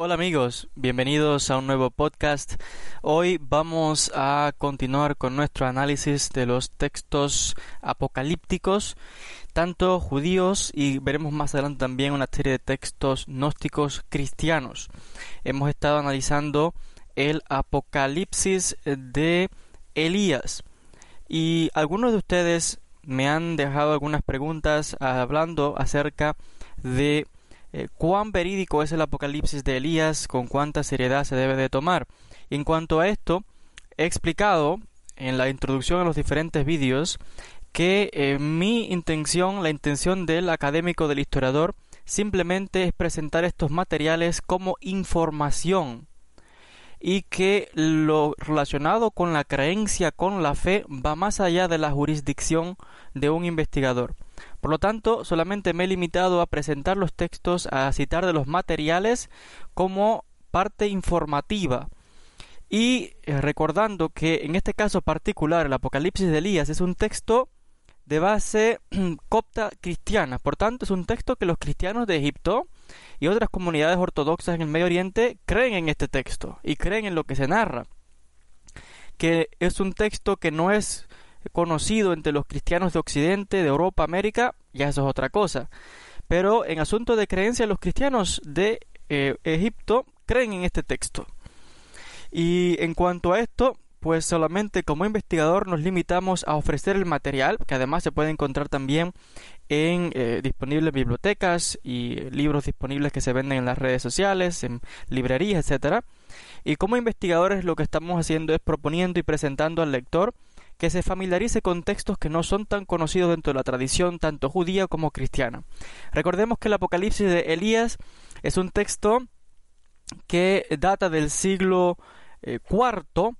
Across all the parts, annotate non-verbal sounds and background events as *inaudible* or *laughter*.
Hola amigos, bienvenidos a un nuevo podcast. Hoy vamos a continuar con nuestro análisis de los textos apocalípticos, tanto judíos y veremos más adelante también una serie de textos gnósticos cristianos. Hemos estado analizando el Apocalipsis de Elías y algunos de ustedes me han dejado algunas preguntas hablando acerca de eh, cuán verídico es el Apocalipsis de Elías, con cuánta seriedad se debe de tomar. en cuanto a esto, he explicado en la introducción a los diferentes vídeos que eh, mi intención, la intención del académico, del historiador, simplemente es presentar estos materiales como información y que lo relacionado con la creencia, con la fe, va más allá de la jurisdicción de un investigador. Por lo tanto, solamente me he limitado a presentar los textos, a citar de los materiales como parte informativa. Y eh, recordando que en este caso particular el Apocalipsis de Elías es un texto de base *clears throat* copta cristiana, por tanto es un texto que los cristianos de Egipto y otras comunidades ortodoxas en el Medio Oriente creen en este texto y creen en lo que se narra, que es un texto que no es conocido entre los cristianos de Occidente, de Europa, América, ya eso es otra cosa. Pero en asunto de creencia, los cristianos de eh, Egipto creen en este texto. Y en cuanto a esto, pues solamente como investigador nos limitamos a ofrecer el material, que además se puede encontrar también en eh, disponibles bibliotecas y libros disponibles que se venden en las redes sociales, en librerías, etcétera. Y como investigadores lo que estamos haciendo es proponiendo y presentando al lector que se familiarice con textos que no son tan conocidos dentro de la tradición tanto judía como cristiana. Recordemos que el Apocalipsis de Elías es un texto que data del siglo IV eh,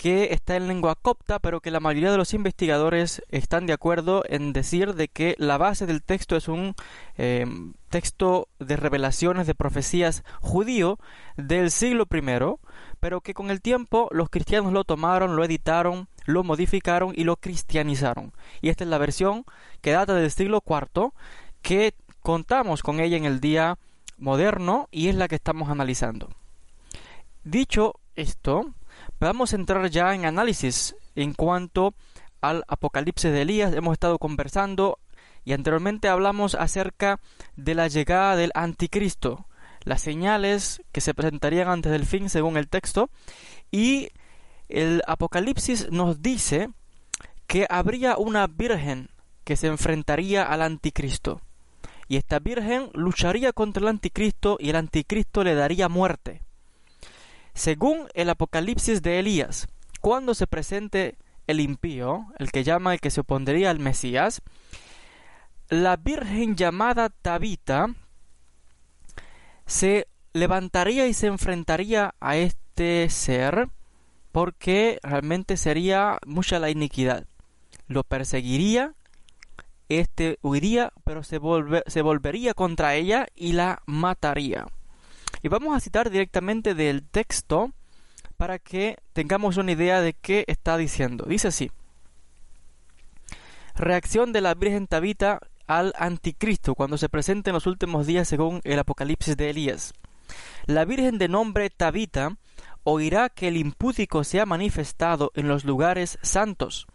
que está en lengua copta, pero que la mayoría de los investigadores están de acuerdo en decir de que la base del texto es un eh, texto de revelaciones de profecías judío del siglo I, pero que con el tiempo los cristianos lo tomaron, lo editaron, lo modificaron y lo cristianizaron. Y esta es la versión que data del siglo IV, que contamos con ella en el día moderno y es la que estamos analizando. Dicho esto, Vamos a entrar ya en análisis en cuanto al Apocalipsis de Elías. Hemos estado conversando y anteriormente hablamos acerca de la llegada del anticristo, las señales que se presentarían antes del fin según el texto y el Apocalipsis nos dice que habría una virgen que se enfrentaría al anticristo y esta virgen lucharía contra el anticristo y el anticristo le daría muerte. Según el Apocalipsis de Elías, cuando se presente el impío, el que llama el que se opondría al Mesías, la Virgen llamada Tabita se levantaría y se enfrentaría a este ser porque realmente sería mucha la iniquidad. Lo perseguiría, este huiría, pero se, se volvería contra ella y la mataría. Y vamos a citar directamente del texto para que tengamos una idea de qué está diciendo. Dice así. Reacción de la Virgen Tabita al anticristo cuando se presente en los últimos días según el Apocalipsis de Elías. La Virgen de nombre Tabita oirá que el impúdico se ha manifestado en los lugares santos.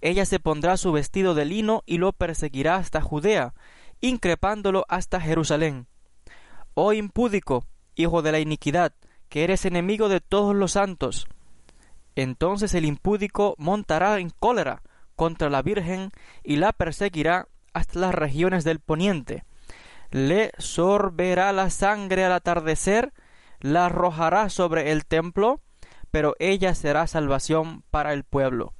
Ella se pondrá su vestido de lino y lo perseguirá hasta Judea, increpándolo hasta Jerusalén. Oh impúdico, hijo de la iniquidad, que eres enemigo de todos los santos. Entonces el impúdico montará en cólera contra la Virgen y la perseguirá hasta las regiones del poniente. Le sorberá la sangre al atardecer, la arrojará sobre el templo, pero ella será salvación para el pueblo.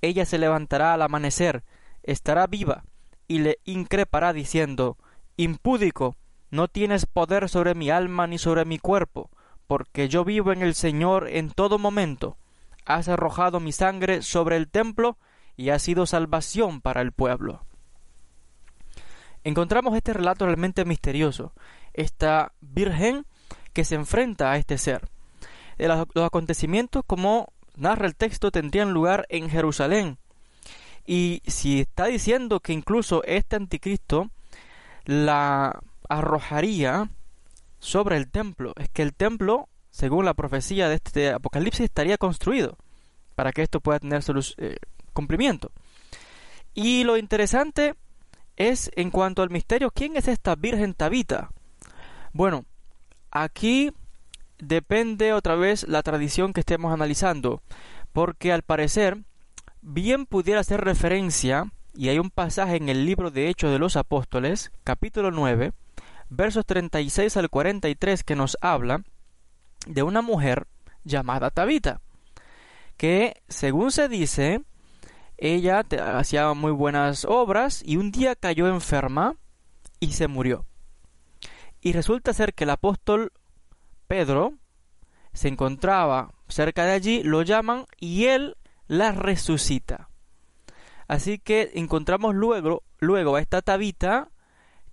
Ella se levantará al amanecer, estará viva, y le increpará diciendo Impúdico, no tienes poder sobre mi alma ni sobre mi cuerpo, porque yo vivo en el Señor en todo momento. Has arrojado mi sangre sobre el templo y ha sido salvación para el pueblo. Encontramos este relato realmente misterioso, esta virgen que se enfrenta a este ser. Los acontecimientos, como narra el texto, tendrían lugar en Jerusalén. Y si está diciendo que incluso este anticristo la arrojaría sobre el templo. Es que el templo, según la profecía de este Apocalipsis, estaría construido para que esto pueda tener eh, cumplimiento. Y lo interesante es en cuanto al misterio, ¿quién es esta Virgen Tabita? Bueno, aquí depende otra vez la tradición que estemos analizando, porque al parecer bien pudiera hacer referencia, y hay un pasaje en el libro de Hechos de los Apóstoles, capítulo 9, versos 36 al 43, que nos habla de una mujer llamada Tabita, que según se dice, ella hacía muy buenas obras y un día cayó enferma y se murió. Y resulta ser que el apóstol Pedro se encontraba cerca de allí, lo llaman y él la resucita. Así que encontramos luego, luego a esta Tabita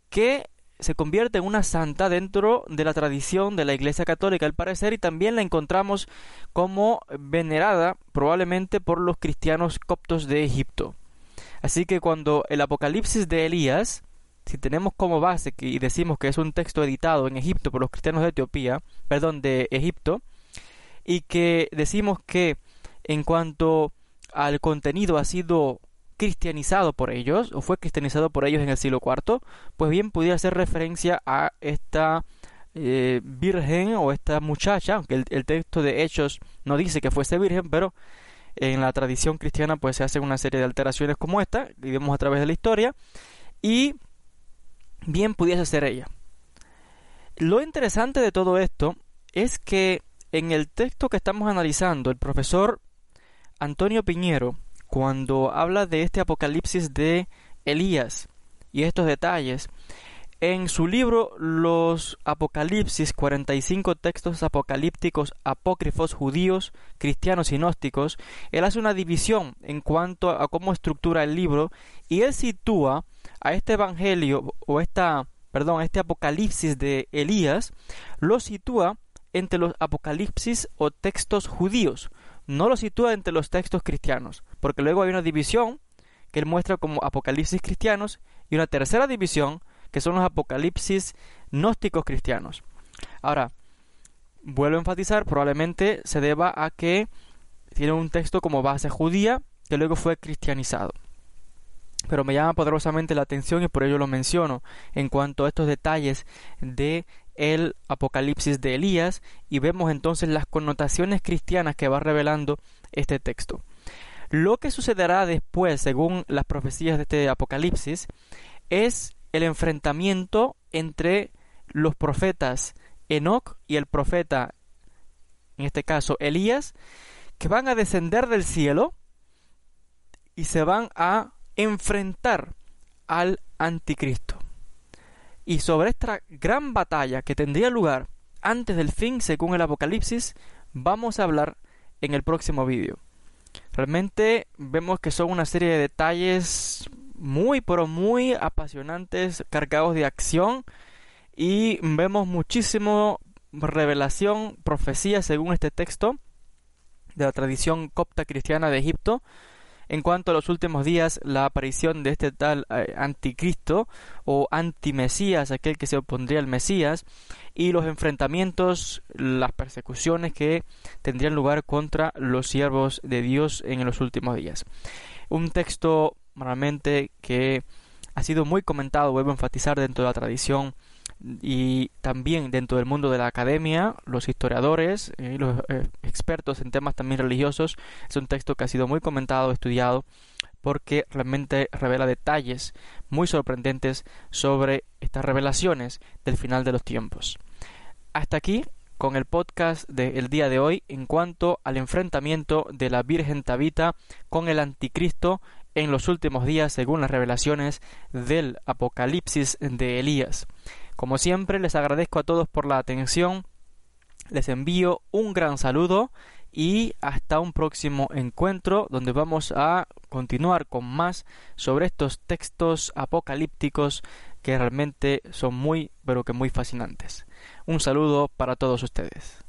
que se convierte en una santa dentro de la tradición de la Iglesia Católica, al parecer, y también la encontramos como venerada probablemente por los cristianos coptos de Egipto. Así que cuando el Apocalipsis de Elías, si tenemos como base y decimos que es un texto editado en Egipto por los cristianos de Etiopía, perdón, de Egipto, y que decimos que en cuanto al contenido ha sido cristianizado por ellos, o fue cristianizado por ellos en el siglo IV, pues bien pudiera hacer referencia a esta eh, virgen o esta muchacha, aunque el, texto de Hechos no dice que fuese virgen, pero en la tradición cristiana pues se hacen una serie de alteraciones como esta, y vemos a través de la historia, y bien pudiese ser ella. Lo interesante de todo esto es que en el texto que estamos analizando, el profesor Antonio Piñero, cuando habla de este apocalipsis de Elías y estos detalles, en su libro Los Apocalipsis, 45 textos apocalípticos apócrifos judíos, cristianos y gnósticos, él hace una división en cuanto a cómo estructura el libro y él sitúa a este evangelio o esta, perdón, este apocalipsis de Elías, lo sitúa entre los apocalipsis o textos judíos, no lo sitúa entre los textos cristianos, porque luego hay una división que él muestra como apocalipsis cristianos y una tercera división que son los apocalipsis gnósticos cristianos. Ahora, vuelvo a enfatizar, probablemente se deba a que tiene un texto como base judía que luego fue cristianizado. Pero me llama poderosamente la atención y por ello lo menciono en cuanto a estos detalles de el Apocalipsis de Elías y vemos entonces las connotaciones cristianas que va revelando este texto. Lo que sucederá después, según las profecías de este Apocalipsis, es el enfrentamiento entre los profetas Enoch y el profeta, en este caso Elías, que van a descender del cielo y se van a enfrentar al anticristo. Y sobre esta gran batalla que tendría lugar antes del fin, según el Apocalipsis, vamos a hablar en el próximo vídeo. Realmente vemos que son una serie de detalles muy, pero muy apasionantes, cargados de acción y vemos muchísimo revelación, profecía según este texto de la tradición copta cristiana de Egipto en cuanto a los últimos días, la aparición de este tal eh, anticristo o antimesías, aquel que se opondría al Mesías, y los enfrentamientos, las persecuciones que tendrían lugar contra los siervos de Dios en los últimos días. Un texto realmente que ha sido muy comentado, vuelvo a enfatizar dentro de la tradición y también dentro del mundo de la academia, los historiadores y eh, los eh, expertos en temas también religiosos, es un texto que ha sido muy comentado, estudiado, porque realmente revela detalles muy sorprendentes sobre estas revelaciones del final de los tiempos. Hasta aquí con el podcast del día de hoy en cuanto al enfrentamiento de la Virgen Tabita con el Anticristo en los últimos días según las revelaciones del Apocalipsis de Elías. Como siempre, les agradezco a todos por la atención, les envío un gran saludo y hasta un próximo encuentro donde vamos a continuar con más sobre estos textos apocalípticos que realmente son muy pero que muy fascinantes. Un saludo para todos ustedes.